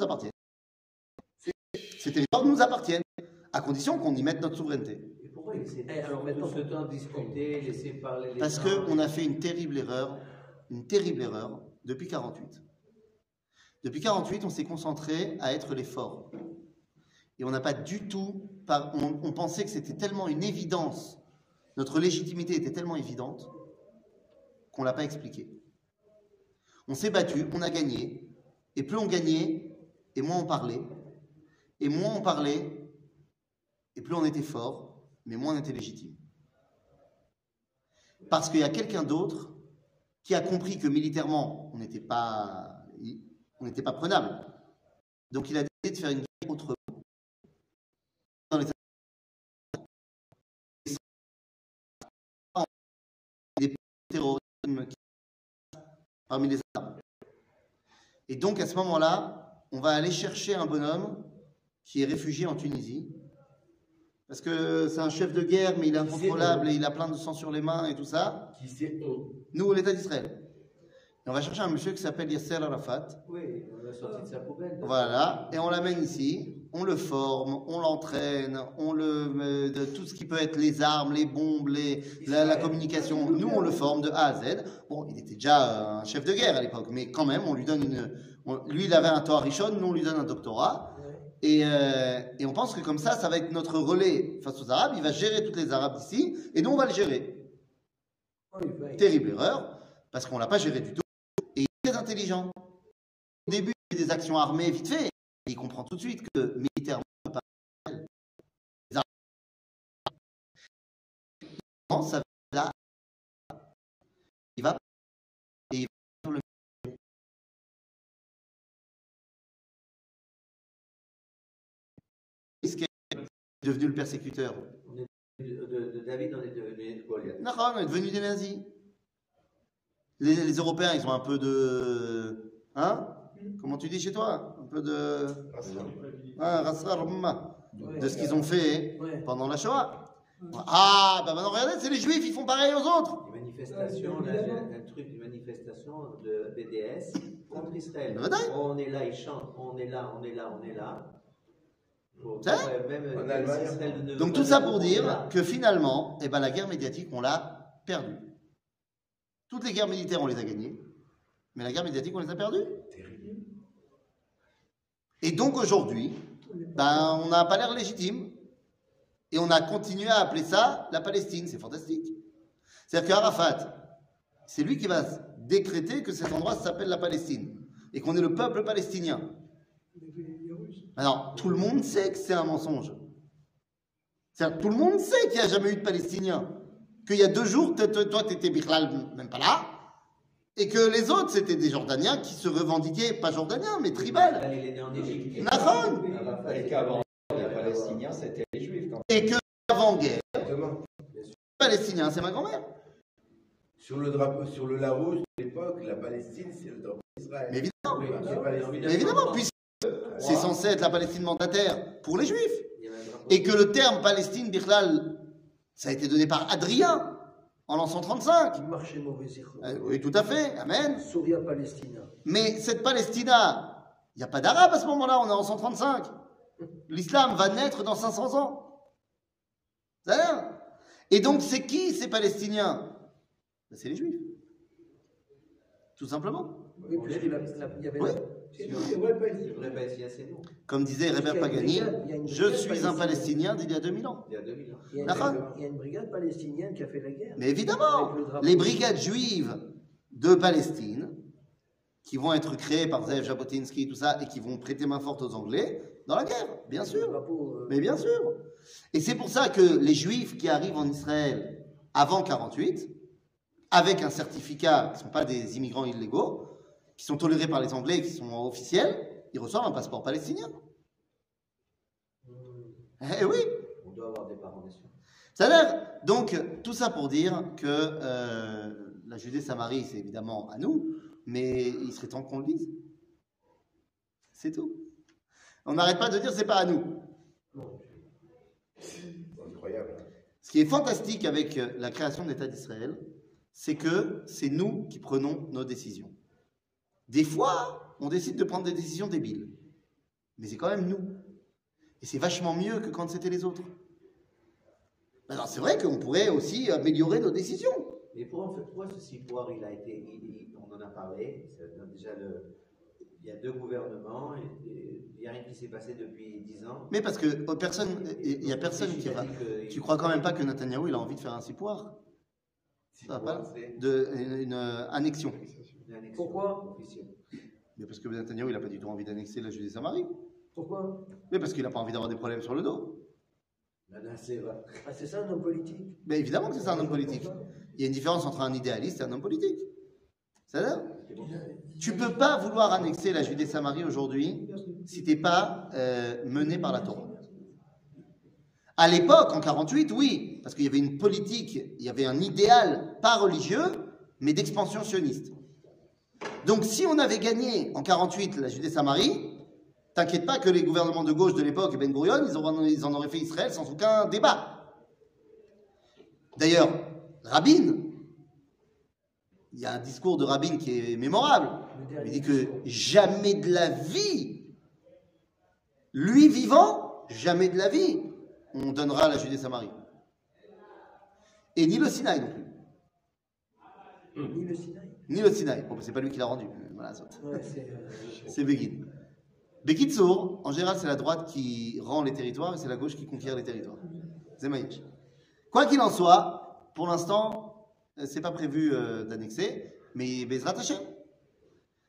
Nous appartiennent. Ces territoires nous appartiennent, à condition qu'on y mette notre souveraineté. Et pourquoi ils essaient Eh, alors, de maintenant- ce temps discuter, laisser parler les Parce qu'on a fait une terrible erreur, une terrible erreur depuis 48. Depuis 48, on s'est concentré à être les forts. Et on n'a pas du tout, par- on, on pensait que c'était tellement une évidence, notre légitimité était tellement évidente qu'on l'a pas expliqué. On s'est battu, on a gagné, et plus on gagnait, et moins on parlait, et moins on parlait, et plus on était fort, mais moins on était légitime. Parce qu'il y a quelqu'un d'autre qui a compris que militairement, on n'était pas, pas prenable. Donc il a décidé de faire une guerre autrement. Dans parmi les. Et donc à ce moment-là, on va aller chercher un bonhomme qui est réfugié en Tunisie. Parce que c'est un chef de guerre, mais il est incontrôlable et il a plein de sang sur les mains et tout ça. Qui c'est on Nous, l'État d'Israël. On va chercher un monsieur qui s'appelle Yasser Arafat. Oui, on l'a sorti de sa poubelle. Voilà, et on l'amène ici, on le forme, on l'entraîne, on le met de tout ce qui peut être les armes, les bombes, les, la, la communication. Nous, on le forme de A à Z. Bon, il était déjà un chef de guerre à l'époque, mais quand même, on lui donne une. on- lui, il avait un Torah Rishon, nous, on lui donne un doctorat. Et, euh, et on pense que comme ça, ça va être notre relais face aux Arabes. Il va gérer toutes les Arabes ici, et nous, on va le gérer. Oui, oui. Terrible erreur, parce qu'on l'a pas géré du tout. Et il est très intelligent. Au début, il fait des actions armées vite fait. Et il comprend tout de suite que militairement, pas ça va là. Il va et il va sur le ce qui est devenu le persécuteur. De- de David, on est devenu Goliath. Non, on est devenu des nazis. Les, les Européens, ils ont un peu de. Hein? Comment tu dis chez toi? Un peu de. Rasra rumma, de ce qu'ils ont fait pendant la Shoah. Ah, bah maintenant, regardez, c'est les juifs, ils font pareil aux autres. Une manifestation, là, un, truc, une manifestation de BDS contre Israël. On est là, ils chantent, on est là, on est là, on est là. Pour- euh, même En Allemagne. Israël ne- Donc tout ça pour dire que finalement, eh ben, la guerre médiatique, on l'a perdue. Toutes les guerres militaires, on les a gagnées. Mais la guerre médiatique, on les a perdues. Et donc aujourd'hui, ben, on n'a pas l'air légitime. Et on a continué à appeler ça la Palestine. C'est fantastique. C'est-à-dire qu'Arafat, c'est lui qui va décréter que cet endroit s'appelle la Palestine. Et qu'on est le peuple palestinien. Alors, tout le monde sait que c'est un mensonge. C'est-à-dire, tout le monde sait qu'il n'y a jamais eu de Palestiniens. Qu'il y a deux jours, toi, tu étais même pas là. Et que les autres, c'était des Jordaniens qui se revendiquaient, pas Jordaniens, mais tribal. Là, il est né en Égypte. Nahon. Et qu'avant, les Palestiniens, c'était les Juifs. Quand Et que avant-guerre, Exactement. Palestinien, c'est ma grand-mère. Sur le drapeau, sur le Larousse de l'époque, la Palestine, c'est le drapeau d'Israël. Mais évidemment, Oui, mais évidemment, puisque c'est censé être la Palestine mandataire pour les Juifs. Et que le terme Palestine, Birlal, ça a été donné par Adrien en l'an 135. Il marchait mauvais. Euh, oui, tout à fait, Amen. Souria Palestina. Mais cette Palestina, il n'y a pas d'arabe à ce moment-là, on est en 135. L'islam va naître dans 500 ans. Et donc, c'est qui ces Palestiniens? Ben, C'est les Juifs. Tout simplement. Oui, puisqu'il y avait Oui. la- C'est c'est vrai, pas C'est vrai Palestinien, c'est nous. Comme disait une Pagani, je suis un Palestinien d'il y a 2000 ans. Il y a 2000 ans. Il y a une, brigade palestinienne qui a fait la guerre. Mais évidemment, le les brigades juives de Palestine, qui vont être créées par Zev Jabotinsky, tout ça, et qui vont prêter main forte aux Anglais dans la guerre, bien sûr. drapeau, euh, Mais bien sûr. Et c'est pour ça que les Juifs qui arrivent en Israël avant 48, avec un certificat, qui ne sont pas des immigrants illégaux, qui sont tolérés par les Anglais, qui sont officiels, ils reçoivent un passeport palestinien. Eh oui. On doit avoir des parents. Ça a l'air. Donc, tout ça pour dire que euh, la Judée-Samarie, c'est évidemment à nous, mais il serait temps qu'on le dise. C'est tout. On n'arrête pas de dire c'est pas à nous. Incroyable. Ce qui est fantastique avec la création de l'État d'Israël, c'est que c'est nous qui prenons nos décisions. Des fois, on décide de prendre des décisions débiles. Mais c'est quand même nous. Et c'est vachement mieux que quand c'était les autres. Alors c'est vrai qu'on pourrait aussi améliorer nos décisions. Mais pour, pourquoi ce cipoire, il a été. il- on en a parlé. c'est déjà le, il y a deux gouvernements. il n'y a rien qui s'est passé depuis dix ans. Mais parce que euh, personne, il n'y a personne qui va. que- Tu crois quand même pas que Netanyahou il a envie de faire un cipoire Ça va pas de, une, une, annexion. Pourquoi officielle. Mais parce que Netanyahou il n'a pas du tout envie d'annexer la Judée-Samarie. Pourquoi Mais parce qu'il n'a pas envie d'avoir des problèmes sur le dos. Nacéva. ah, C'est ça un homme politique? Mais évidemment que c'est ça un homme politique. Il y a une différence entre un idéaliste et un homme politique. C'est-à-dire Tu peux pas vouloir annexer la Judée-Samarie aujourd'hui si t'es pas euh, mené par la Torah. À l'époque, en 48, oui, parce qu'il y avait une politique, il y avait un idéal pas religieux, mais d'expansion sioniste. Donc si on avait gagné en 48 la Judée-Samarie, t'inquiète pas que les gouvernements de gauche de l'époque Ben Gurion, ils en auraient fait Israël sans aucun débat. D'ailleurs, Rabin, il y a un discours de Rabin qui est mémorable. Il dit que jamais de la vie, lui vivant, jamais de la vie, on donnera la Judée-Samarie. Et ni le Sinaï non plus. Ni le Sinaï. Ni le Sinaï. Bon, c'est pas lui qui l'a rendu. Voilà, ça. Ouais, c'est, euh, Begin. Bekitsour, en général, c'est la droite qui rend les territoires et c'est la gauche qui conquiert les territoires. Zemaïch. Quoi qu'il en soit, pour l'instant, euh, c'est pas prévu euh, d'annexer, mais Bezrat Hashem.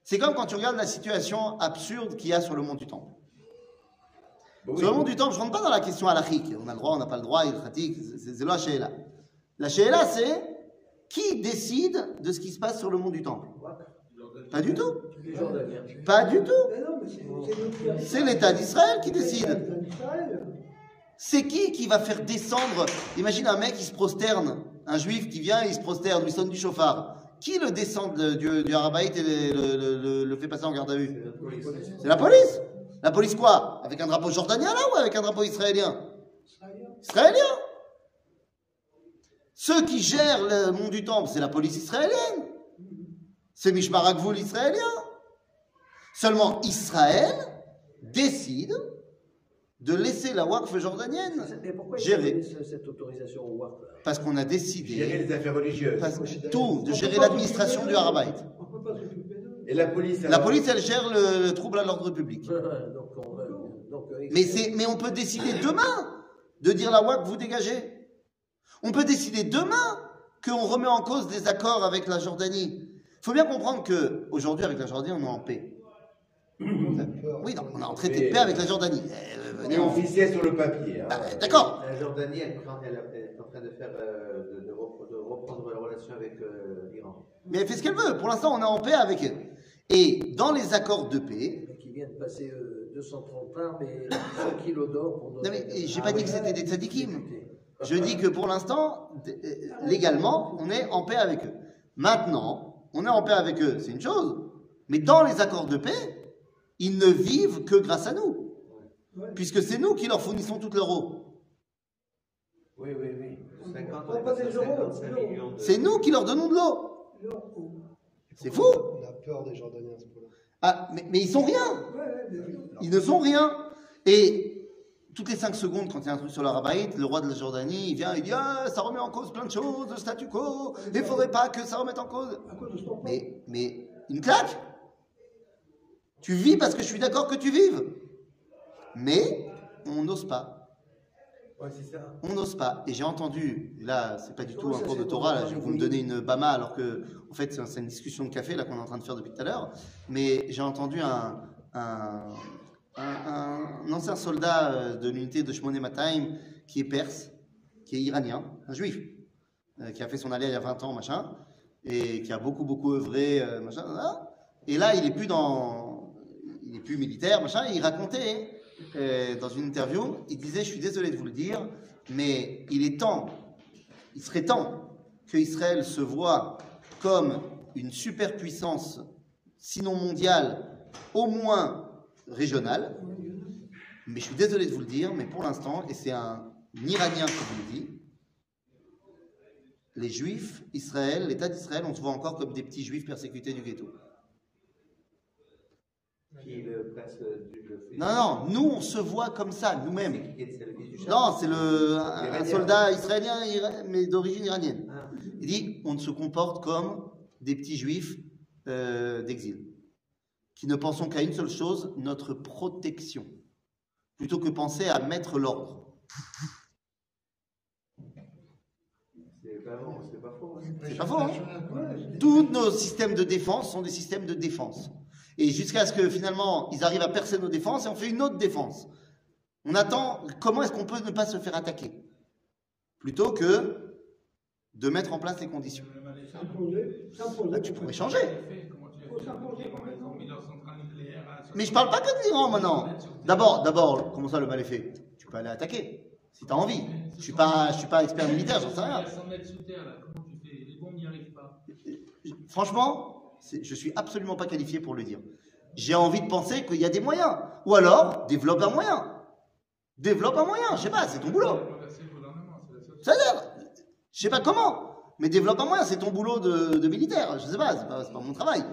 C'est comme quand tu regardes la situation absurde qu'il y a sur le mont du Temple. Bon, Sur le oui. mont du Temple, je ne rentre pas dans la question halachique. On a le droit, on n'a pas le droit, il pratique, c'est Sheila. La Sheila, c'est qui décide de ce qui se passe sur le mont du Temple Pas du tout. Pas du tout. C'est l'État d'Israël qui décide. C'est qui qui va faire descendre? Imagine un mec qui se prosterne, un juif qui vient et il se prosterne, lui sonne du chauffard. Qui le descend de- du, du Harabaït et le, le- le- le- le fait passer en garde à vue? C'est la police. La police quoi? Avec un drapeau jordanien là ou avec un drapeau israélien Israélien. Ceux qui gèrent le mont du Temple, c'est la police israélienne. C'est Mishmar Agvoul israélien. Seulement Israël décide de laisser la Waqf jordanienne. Mais pourquoi Gérer. cette autorisation au WAP Parce qu'on a Gérer décidé les affaires religieuses. parce- tout, de gérer l'administration du Harabaït. On ne peut pas s'occuper d'eux? Et la police La police, elle gère le, le trouble à l'ordre public. donc, on, euh, donc, euh, Mais, c'est, mais on peut décider demain de dire la WAC, vous dégagez. On peut décider demain qu'on remet en cause des accords avec la Jordanie. Il faut bien comprendre que aujourd'hui avec la Jordanie, on est en paix. Oui, non, on est en traité de paix avec la Jordanie. Euh, Mais on- officiel sur le papier. hein. Bah, D'accord. La Jordanie, elle, elle- est en train de faire, euh, de, de repre- de reprendre la relation avec euh, l'Iran. Mais elle fait ce qu'elle veut. Pour l'instant, on est en paix avec elle. Et dans les accords de paix, qui viennent passer euh, 230 armes et 100 kilos d'or pour non mais j'ai Ah pas dit oui. que c'était des tzadikim. Je dis que pour l'instant, euh, légalement, on est en paix avec eux. Maintenant, on est en paix avec eux, c'est une chose. Mais dans les accords de paix, ils ne vivent que grâce à nous. Puisque c'est nous qui leur fournissons toute leur eau. Oui, oui, oui. 50, On on est pas passé à des euros, 55 des euros. millions de... C'est nous qui leur donnons de l'eau. C'est fou. On a peur des Jordaniens à ce. Ah, mais, mais ils sont rien. Ouais, ouais, mais- Ils ne sont rien. Et toutes les 5 secondes, quand il y a un truc sur l'Arabaït, le roi de la Jordanie, il vient, il dit Ah, ça remet en cause plein de choses, le statu quo, il ne faudrait pas que ça remette en cause. Mais, mais, une claque Tu vis parce que je suis d'accord que tu vives. Mais, on n'ose pas. Ouais, c'est ça. On n'ose pas. Et j'ai entendu, là, c'est pas du tout un cours de Torah, là, vous me des donner une bama, alors que, en fait, c'est c'est une discussion de café, là, qu'on est en train de faire depuis tout à l'heure. Mais j'ai entendu un, un, un- ancien soldat euh, de l'unité de Shmoné Mataim, qui est perse, qui est iranien, un juif, euh, qui a fait son allié il y a 20 ans, machin, et qui a beaucoup, beaucoup œuvré, euh, machin, là. Et là, il est plus dans, il est plus militaire, machin, et il racontait, dans une interview, il disait, je suis désolé de vous le dire, mais il est temps, il serait temps que Israël se voit comme une superpuissance, sinon mondiale, au moins régionale. Mais je suis désolé de vous le dire, mais pour l'instant, et c'est un Iranien qui vous le dit, les Juifs, Israël, l'État d'Israël, on se voit encore comme des petits Juifs persécutés du ghetto. Qui le du Non, non, nous, on se voit comme ça, nous-mêmes. Non, c'est le, un, soldat israélien, ira- mais d'origine iranienne. Ah. Il dit on ne se comporte comme des petits juifs euh, d'exil, qui ne pensons qu'à une seule chose, notre protection, plutôt que penser à mettre l'ordre. C'est pas bon, c'est pas faux. hein. C'est pas faux, hein Tous nos systèmes de défense sont des systèmes de défense. Et jusqu'à ce que finalement ils arrivent à percer nos défenses et on fait une autre défense. On attend comment est-ce qu'on peut ne pas se faire attaquer? Plutôt que de mettre en place les conditions. Là, tu pourrais changer. Faut s'imposer quand même. Mais je parle pas que de l'Iran maintenant. D'abord, d'abord, comment ça le mal est fait? Tu peux aller attaquer si tu as envie. Je suis pas, je suis pas expert militaire, j'en sais rien. 100 mètres sous terre, là, comment tu fais Les bombes n'y arrivent pas. Franchement, je suis absolument pas qualifié pour le dire. J'ai envie de penser qu'il y a des moyens. Ou alors, développe un moyen. Développe un moyen. Je sais pas, c'est ton boulot. C'est-à-dire, je sais pas comment. Mais développe un moyen, c'est ton boulot de, militaire. Je sais pas, c'est pas, pas mon travail.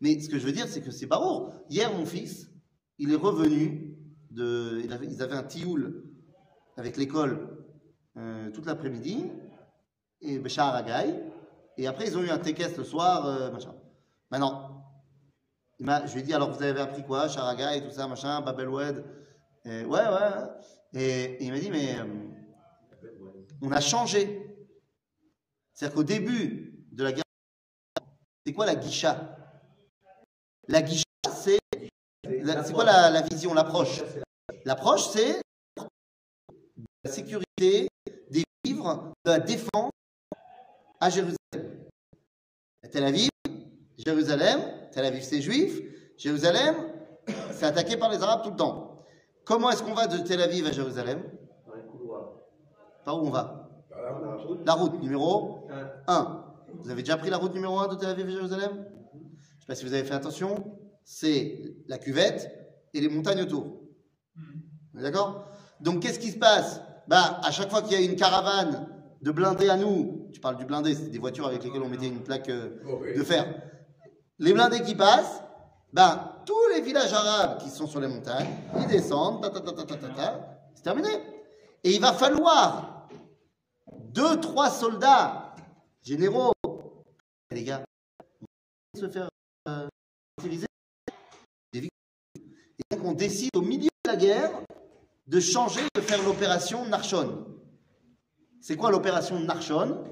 Mais ce que je veux dire, c'est que c'est barreau. Hier, mon fils, il est revenu ils avaient un tioul avec l'école euh, toute l'après-midi, et Béchar Agaï, et après, ils ont eu un tékest le soir, euh, machin. Maintenant, je lui ai dit, alors vous avez appris quoi Charaga et tout ça, machin, Babelwed Et Ouais, ouais. Et, et il m'a dit, mais euh, on a changé. C'est-à-dire qu'au début de la guerre, c'est quoi la guicha? La guicha, c'est. C'est quoi la, la vision, l'approche? L'approche, c'est la sécurité des vivres, de la défense à Jérusalem. Tel Aviv, Jérusalem, Tel Aviv c'est juif, Jérusalem c'est attaqué par les Arabes tout le temps. Comment est-ce qu'on va de Tel Aviv à Jérusalem? Dans les couloirs. Par où on va? La route. La route numéro Un. 1. Vous avez déjà pris la route numéro 1 de Tel Aviv à Jérusalem? Pas si vous avez fait attention, c'est la cuvette et les montagnes autour. Est D'accord? Donc qu'est-ce qui se passe? Bah, À chaque fois qu'il y a une caravane de blindés à nous, tu parles du blindé, c'est des voitures avec lesquelles on mettait une plaque euh, Oh, oui. de fer. Les blindés qui passent, ben, tous les villages arabes qui sont sur les montagnes, ils descendent, ta, ta, ta, ta, ta, ta, ta, c'est terminé. Et il va falloir deux, trois soldats généraux, les gars, se faire euh. Et donc on décide au milieu de la guerre de changer, de faire l'opération Narshon. C'est quoi l'opération Narshon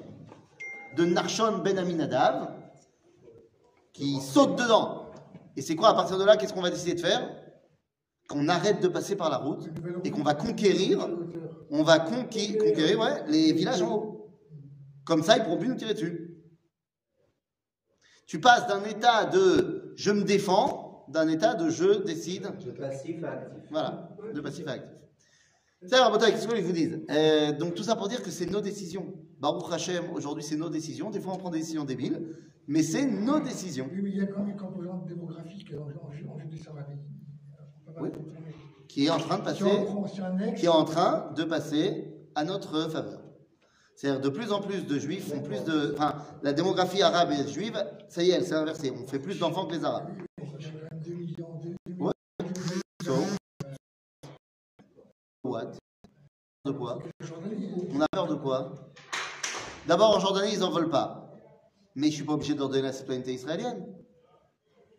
De Narshon Ben Aminadav, qui saute dedans. Et c'est quoi à partir de là Qu'est-ce qu'on va décider de faire? Qu'on arrête de passer par la route et qu'on va conquérir, on va les villages en haut. Comme ça, ils pourront plus nous tirer dessus. Tu passes d'un état de je me défends, d'un état de je décide De passif à actif. voilà, de passif à actif. Ça, alors, Botaï, qu'est-ce que je vous dise? Euh, Donc, tout ça pour dire que c'est nos décisions. Baruch Hashem, aujourd'hui, c'est nos décisions. Des fois, on prend des décisions débiles, mais c'est nos décisions. Oui, mais il y a quand même une composante démographique en, en, pas Oui. Qui est en train de passer, qui est en train de passer à notre faveur. C'est-à-dire, de plus en plus de juifs font plus de. Enfin, la démographie arabe et juive, ça y est, elle s'est inversée. On fait plus d'enfants que les arabes. ça fait quand même 2 millions, 2 Ouais. millions So, what? De quoi? On a peur de quoi? D'abord, en Jordanie, ils n'en veulent pas. Mais je ne suis pas obligé de leur donner la citoyenneté israélienne.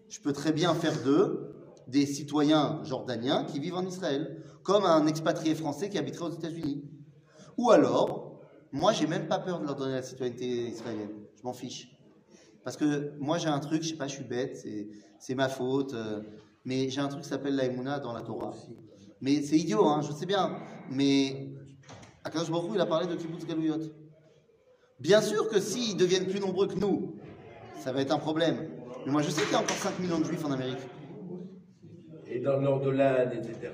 Je peux très bien faire d'eux des citoyens jordaniens qui vivent en Israël, comme un expatrié français qui habiterait aux États-Unis. Ou alors, moi, j'ai même pas peur de leur donner la citoyenneté israélienne. Je m'en fiche. Parce que moi, j'ai un truc, je sais pas, je suis bête, c'est, ma faute, euh, mais j'ai un truc qui s'appelle la Emouna dans la Torah. Mais c'est idiot, hein, je sais bien. Mais Akadosh Baruch il a parlé de kibbutz galouyot. Bien sûr que s'ils deviennent plus nombreux que nous, ça va être un problème. Mais moi, je sais qu'il y a encore 5 millions de juifs en Amérique. Et dans le nord de l'Inde, etc.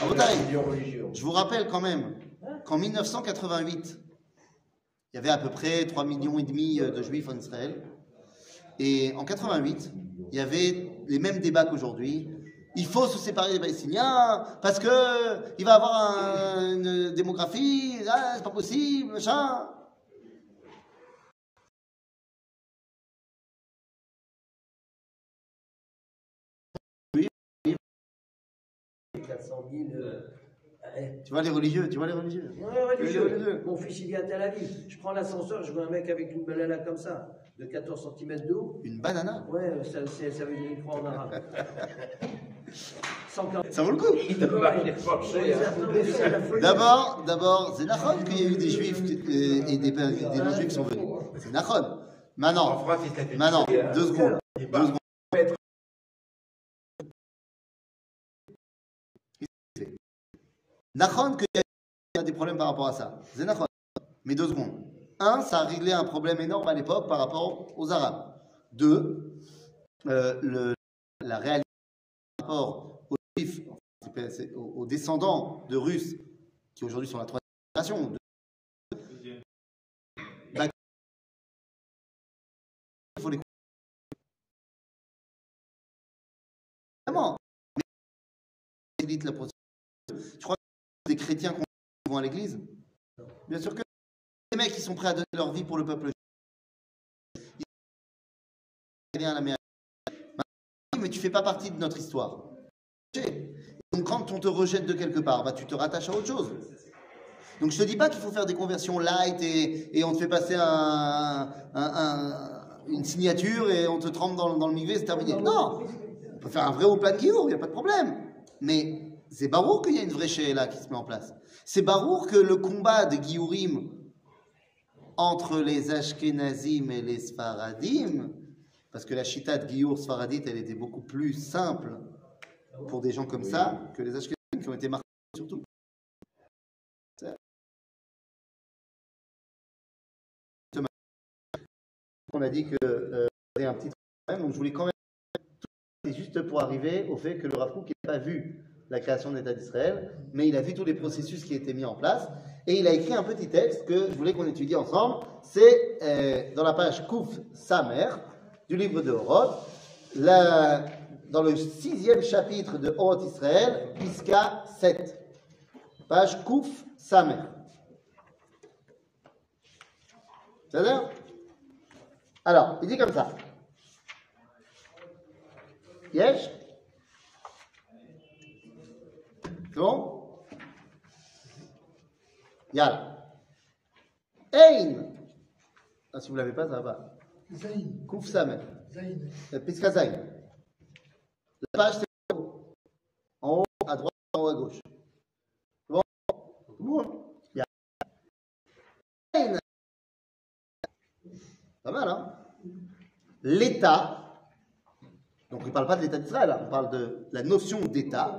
Ah, religion. Je vous rappelle quand même qu'en 1988, il y avait à peu près 3 millions et demi euh, de juifs en Israël. Et en 88, il y avait les mêmes débats qu'aujourd'hui. Il faut se séparer des Palestiniens parce que il va avoir un- une démographie, c'est pas possible, machin. 400 000. Euh. Tu vois les religieux, tu vois les religieux. Ouais, religieux. Religieux. Mon fils, il vient à Tel Aviv. Je prends l'ascenseur, je vois un mec avec une banana comme ça, de 14 cm de haut. Une banana. Ouais, ça, c'est- ça veut dire une croix en arabe. (laughs) 140. Ça vaut le coup. D'abord, d'abord, c'est Nachon qu'il y a eu des juifs qui- euh, et des, des non-juifs qui sont venus. C'est Nachon. En Maintenant, maintenant, hein. deux secondes. Et Deux secondes. Nachon qu'il y a des problèmes par rapport à ça. Mais deux secondes. Un, ça a réglé un problème énorme à l'époque par rapport aux Arabes. Deux, euh, la réalité par rapport aux Juifs, aux, aux descendants de Russes, qui aujourd'hui sont la troisième génération. il faut les Évidemment. Des chrétiens qui vont à l'église Bien sûr que des mecs qui sont prêts à donner leur vie pour le peuple. Mais tu fais pas partie de notre histoire. Donc quand on te rejette de quelque part, bah, tu te rattaches à autre chose. Donc je te dis pas qu'il faut faire des conversions light et, on te fait passer un, un- un- une signature et on te trempe dans, dans le migvé, c'est terminé. Non, on peut faire un vrai Ouplan Giour, il n'y a pas de problème. Mais c'est barour qu'il y a une vraie là qui se met en place. C'est barour que le combat de Giourim entre les Ashkenazim et les Sfaradim, parce que la chita de Giour Sfaradite, elle était beaucoup plus simple pour des gens comme ça que les Ashkenazim qui ont été marqués surtout. On a dit que euh, un petit problème, donc je voulais quand même. C'est juste pour arriver au fait que le Rav Kook n'a pas vu la création de l'État d'Israël, mais il a vu tous les processus qui étaient mis en place et il a écrit un petit texte que je voulais qu'on étudie ensemble. C'est euh, dans la page Kouf Samer du livre de Horod, la- dans le sixième chapitre de Horod Israël, Piska 7. Page Kouf Samer. C'est-à-dire Alors, il dit comme ça. Yesh C'est bon Yalla. Ein ah, Si vous ne l'avez pas, ça va pas. Zaïn. Kouf Samer. Zaïn. Euh, Piska Zayn. La page, c'est en haut. En haut, à droite, en haut, à gauche. C'est bon bon Yalla. Ein. Pas mal, hein L'État, donc il ne parle pas de l'État d'Israël, hein, on parle de la notion d'État.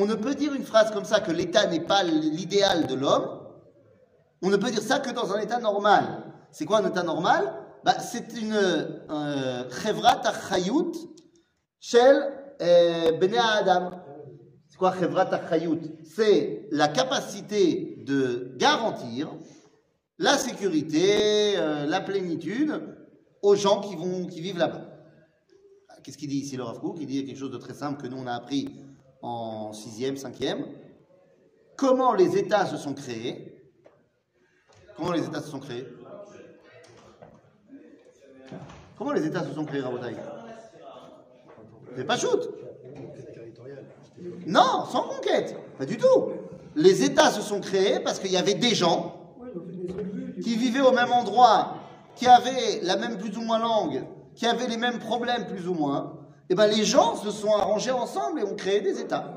On ne peut dire une phrase comme ça que l'état n'est pas l'idéal de l'homme. On ne peut dire ça que dans un état normal. C'est quoi un état normal? Bah, C'est une euh, chevrat achayut shel euh, bnei Adam. C'est quoi chevrat C'est la capacité de garantir la sécurité, euh, la plénitude aux gens qui, vont, qui vivent là-bas. Qu'est-ce qu'il dit ici le Rav Il dit quelque chose de très simple que nous on a appris en 6e, 5e. Comment les États se sont créés? Comment les États se sont créés? Comment les États se sont créés, Rabotai C'est pas shoot Non, sans conquête, pas du tout. Les États se sont créés parce qu'il y avait des gens qui vivaient au même endroit, qui avaient la même plus ou moins langue, qui avaient les mêmes problèmes plus ou moins. Et ben les gens se sont arrangés ensemble et ont créé des États.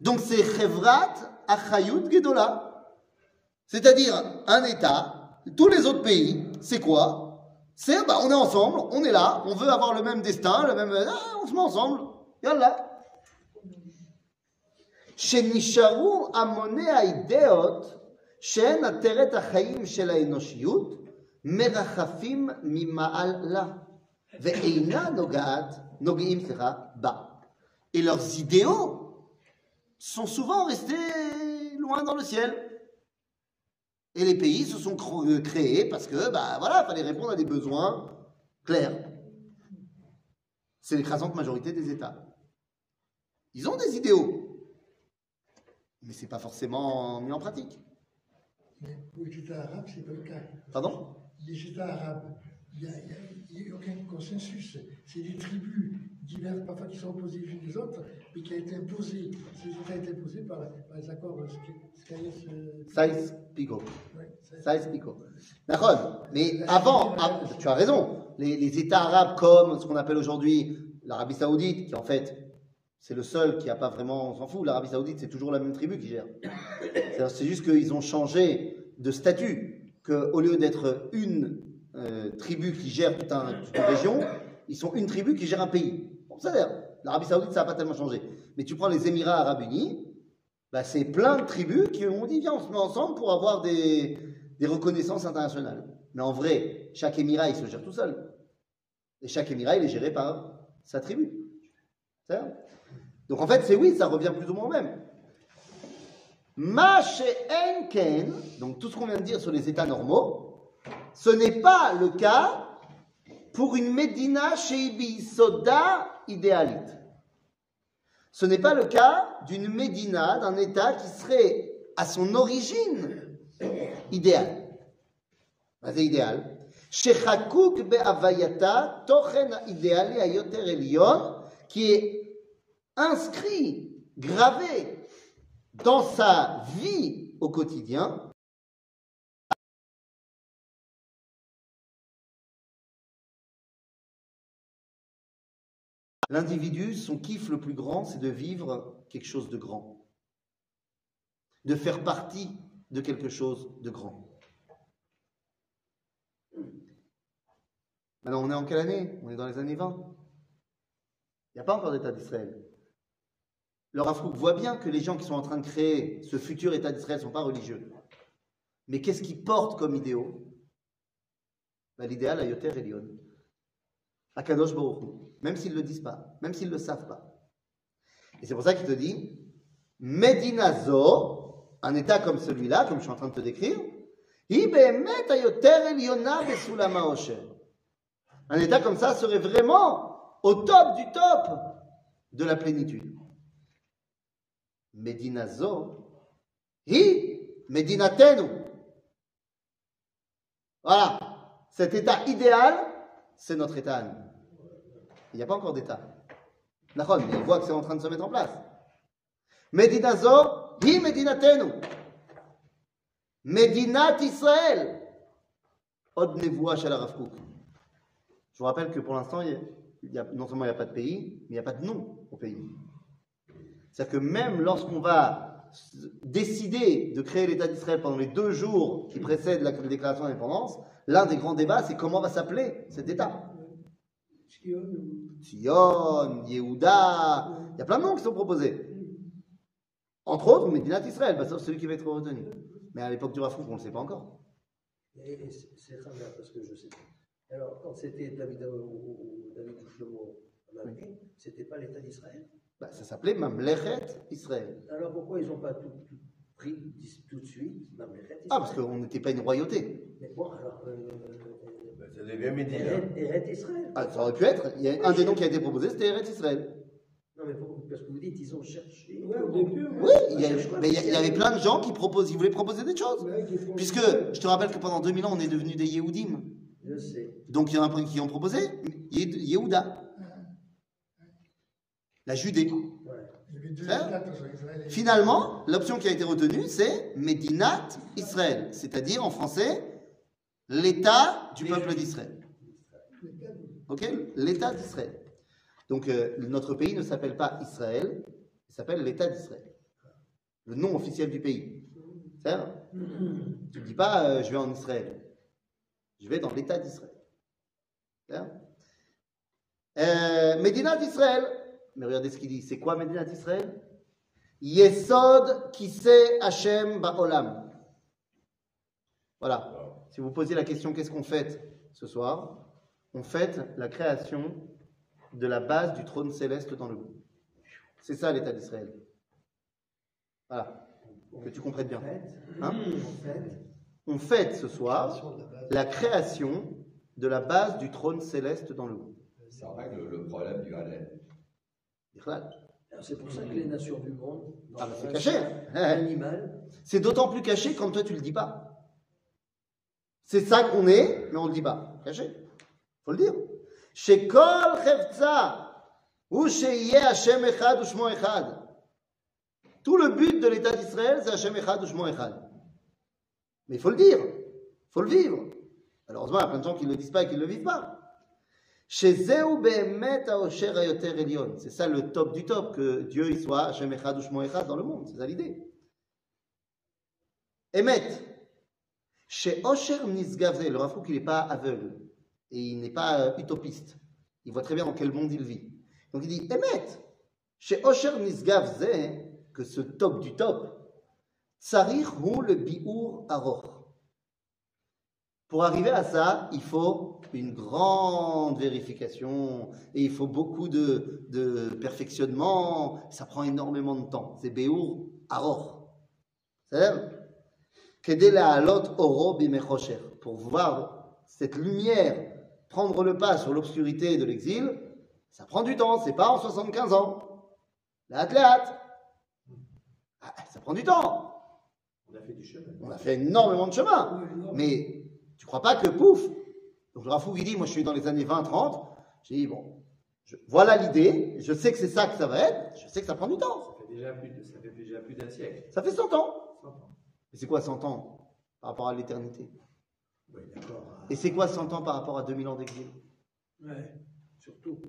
Donc c'est Chevrat Achayut Gedola. C'est-à-dire un État, tous les autres pays, c'est quoi C'est, bah, on est ensemble, on est là, on veut avoir le même destin, le même. Ah, on se met ensemble. Yallah. שנשארו המוני האידאות שהן עטרת החיים של האנושיות, מרחפים ממעלה, Et leurs idéaux sont souvent restés loin dans le ciel. Et les pays se sont cro- créés parce que, bah voilà, il fallait répondre à des besoins clairs. C'est l'écrasante majorité des États. Ils ont des idéaux, mais c'est pas forcément mis en pratique. Les États arabes, c'est pas le cas. Pardon? Les États arabes, il n'y a, a- a aucun consensus. C'est des tribus diverses, parfois qui sont opposées les unes des autres, mais qui a été imposé. Ces États ont été imposés par, par les accords euh, Pico. D'accord. Mais avant, ah, tu as raison, les, les États arabes comme ce qu'on appelle aujourd'hui l'Arabie Saoudite, qui en fait, c'est le seul qui n'a pas vraiment, on s'en fout, l'Arabie Saoudite, c'est toujours la même tribu qui gère. C'est juste qu'ils ont changé de statut, qu'au lieu d'être une euh, tribu qui gère toute, un- toute une région, ils sont une tribu qui gère un pays. Bon, ça. L'Arabie Saoudite, ça n'a pas tellement changé. Mais tu prends les Émirats Arabes Unis, bah, c'est plein de tribus qui ont dit viens, on se met ensemble pour avoir des, des reconnaissances internationales. Mais en vrai, chaque émirat, il se gère tout seul. Et chaque émirat, il est géré par sa tribu. Donc en fait, c'est oui, ça revient plus ou moins au même. Enken, donc tout ce qu'on vient de dire sur les états normaux, ce n'est pas le cas pour une Medina chez Soda idéalite. Ce n'est pas le cas d'une Médina, d'un État qui serait à son origine idéal. C'est idéal. Shechakouk be'avayata tochen idéal ayoter elion, qui est inscrit, gravé dans sa vie au quotidien, L'individu, son kiff le plus grand, c'est de vivre quelque chose de grand, de faire partie de quelque chose de grand. Maintenant, on est en quelle année? On est dans les années 20. Il n'y a pas encore d'État d'Israël. Le voit bien que les gens qui sont en train de créer ce futur État d'Israël ne sont pas religieux. Mais qu'est-ce qu'ils portent comme idéaux bah, L'idéal à Yoter Elion. À Kadosh. Même s'ils ne le disent pas, même s'ils ne le savent pas. Et c'est pour ça qu'il te dit Medinazo, un état comme celui-là, comme je suis en train de te décrire, un état comme ça serait vraiment au top du top de la plénitude. Medinazo, hi Medinatenu. Voilà, cet état idéal, c'est notre état à. Il n'y a pas encore d'État. mais il voit que c'est en train de se mettre en place. Medinazo, hi Medinatenu. Medinat Israël. Od Nevoua Shel Je vous rappelle que pour l'instant, non seulement il n'y a pas de pays, mais il n'y a pas de nom au pays. C'est-à-dire que même lorsqu'on va décider de créer l'État d'Israël pendant les deux jours qui précèdent la déclaration d'indépendance, l'un des grands débats, c'est comment va s'appeler cet État. Sion, Yehuda, il y a plein de noms qui sont proposés. Entre autres, Medinat Israël, bah, sauf celui qui va être retenu. Mais à l'époque du Rafouk, on ne le sait pas encore. C'est très bien, parce que je sais pas. Alors, quand c'était David ou David Shlomo c'était pas l'État d'Israël bah, Ça s'appelait Mamlechet Israël. Alors pourquoi ils n'ont pas tout, pris tout de suite Mamlechet Israël Ah, parce qu'on n'était pas une royauté. Mais bon, alors. Euh, ça devient Médina. Eret Israël. Ah, ça aurait pu être. Il y a un des noms qui a été proposé, c'était Eret Israël. Non, mais parce que vous dites, ils ont cherché. Ouais, au début. Oui, il y, a, mais il y, avait plein de gens qui proposent, ils voulaient proposer des choses. Puisque, je te rappelle que pendant 2000 ans, on est devenus des Yehudim. Je sais. Donc, il y en a qui ont proposé Yehuda. La Judée. Hein Finalement, l'option qui a été retenue, c'est Medinat Israël, c'est-à-dire en français l'État du peuple d'Israël. Ok? L'État d'Israël. Donc euh, notre pays ne s'appelle pas Israël, il s'appelle l'État d'Israël. Le nom officiel du pays. C'est Tu ne dis pas euh, je vais en Israël. Je vais dans l'État d'Israël. Euh, Médina d'Israël. Mais regardez ce qu'il dit. C'est quoi Médina d'Israël? Yesod kise Hashem ba'olam. Voilà. Si vous posez la question qu'est-ce qu'on fête ce soir? On fête la création de la base du trône céleste dans le monde. C'est ça l'état d'Israël. Voilà. Que tu comprennes bien. Hein? on fête ce soir la création de la base du trône céleste dans le monde. Ça règle le problème du Halal. C'est pour ça que les nations du monde, ah, c'est caché. Hein. C'est d'autant plus caché quand toi tu le dis pas. C'est ça qu'on est, mais on ne le dit pas. Caché. faut le dire. Chez Kol ou chez Hashem Echad Shmo. Tout le but de l'État d'Israël, c'est Hashem Echad ou Shmo Echad. Mais il faut le dire. Il faut le vivre. Malheureusement, il y a plein de gens qui ne le disent pas et qui ne le vivent pas. C'est ça le top du top, que Dieu il soit Hashem Echad ou Shmo Echad dans le monde. C'est ça l'idée. Emet. Chez Osher Nisgavze, le Rafouk, il n'est pas aveugle et il n'est pas euh, utopiste. Il voit très bien dans quel monde il vit. Donc il dit Emet, chez Osher Nisgavze, que ce top du top, Tsarir hu le bi'ur aror. Pour arriver à ça, il faut une grande vérification et il faut beaucoup de, de perfectionnement. Ça prend énormément de temps. C'est bi'ur aror. C'est-à-dire, Pour voir cette lumière prendre le pas sur l'obscurité de l'exil, ça prend du temps, c'est pas en 75 ans. La hâte, Ah, ça prend du temps. On a fait du chemin. On a fait énormément de chemin. Mais tu crois pas que pouf Donc le Rafou il dit, moi je suis dans les années 20-30, j'ai dit, bon, je- voilà l'idée, je sais que c'est ça que ça va être, je sais que ça prend du temps. Ça fait déjà plus, ça fait déjà plus d'un siècle. Ça fait 100 ans. 100 ans. Et c'est quoi 100 ans par rapport à l'éternité Oui, d'accord. Et c'est quoi 100 ans par rapport à 2000 ans d'exil Ouais, surtout.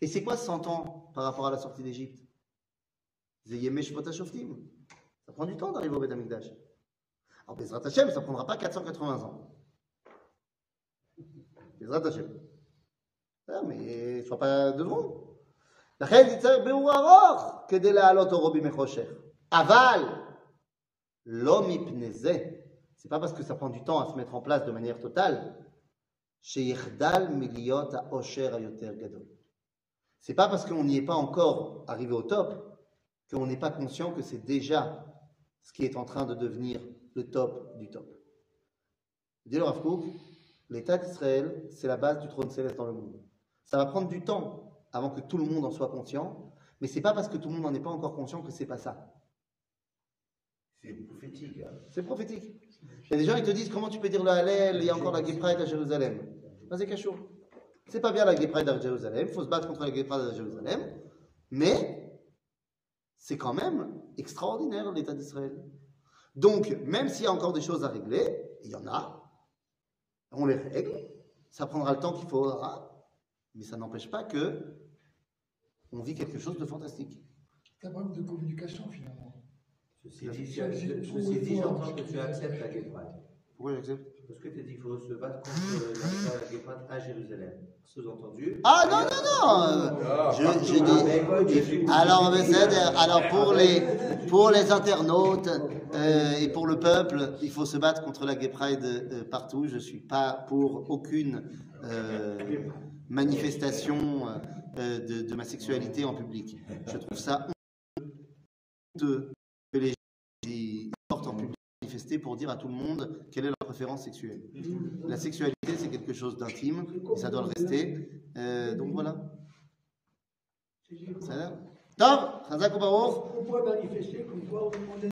Et c'est quoi 100 ans par rapport à la sortie d'Égypte Zeyemeh Shvot HaShoftim. Ça prend du temps d'arriver au Beth Amikdash. Alors Bezrat Hashem, ça prendra pas 480 ans. Bezrat Hashem. Ah, mais sois pas de drôle. לכן תצטרך ביאור ארוך כדי להעלות אורו במחושך. אבל l'homme ipnezé, c'est pas parce que ça prend du temps à se mettre en place de manière totale. C'est pas parce qu'on n'y est pas encore arrivé au top qu'on n'est pas conscient que c'est déjà ce qui est en train de devenir le top du top. Dit le l'État d'Israël, c'est la base du trône céleste dans le monde. Ça va prendre du temps avant que tout le monde en soit conscient, mais c'est pas parce que tout le monde n'en est pas encore conscient que c'est pas ça. C'est prophétique. Il y a des gens qui te disent comment tu peux dire le Hallel, il y a encore la Pride à Jérusalem. Ben, c'est. C'est pas bien la Pride à Jérusalem, il faut se battre contre la Pride à Jérusalem, mais c'est quand même extraordinaire l'État d'Israël. Donc, même s'il y a encore des choses à régler, il y en a, on les règle, ça prendra le temps qu'il faudra, mais ça n'empêche pas que on vit quelque chose de fantastique. C'est un problème de communication finalement. Ceci dit, j'entends parce que tu acceptes la guéprade. Pourquoi j'accepte Parce que tu as dit qu'il faut se battre contre la, la guéprade à Jérusalem. Sous-entendu. Ah non, non, non euh, Ah, Je, je dis, alors, alors pour les, pour les internautes euh, et pour le peuple, il faut se battre contre la Gay Pride euh, partout. Je suis pas pour aucune euh, manifestation euh, de, de ma sexualité en public. Je trouve ça honteux que les gens qui sortent en public manifester pour dire à tout le monde quelle est leur préférence sexuelle. La sexualité, c'est quelque chose d'intime, et ça doit le rester. Euh, donc voilà. Ça a l'air. Top Chazak ou On pourrait manifester comme quoi on demandait.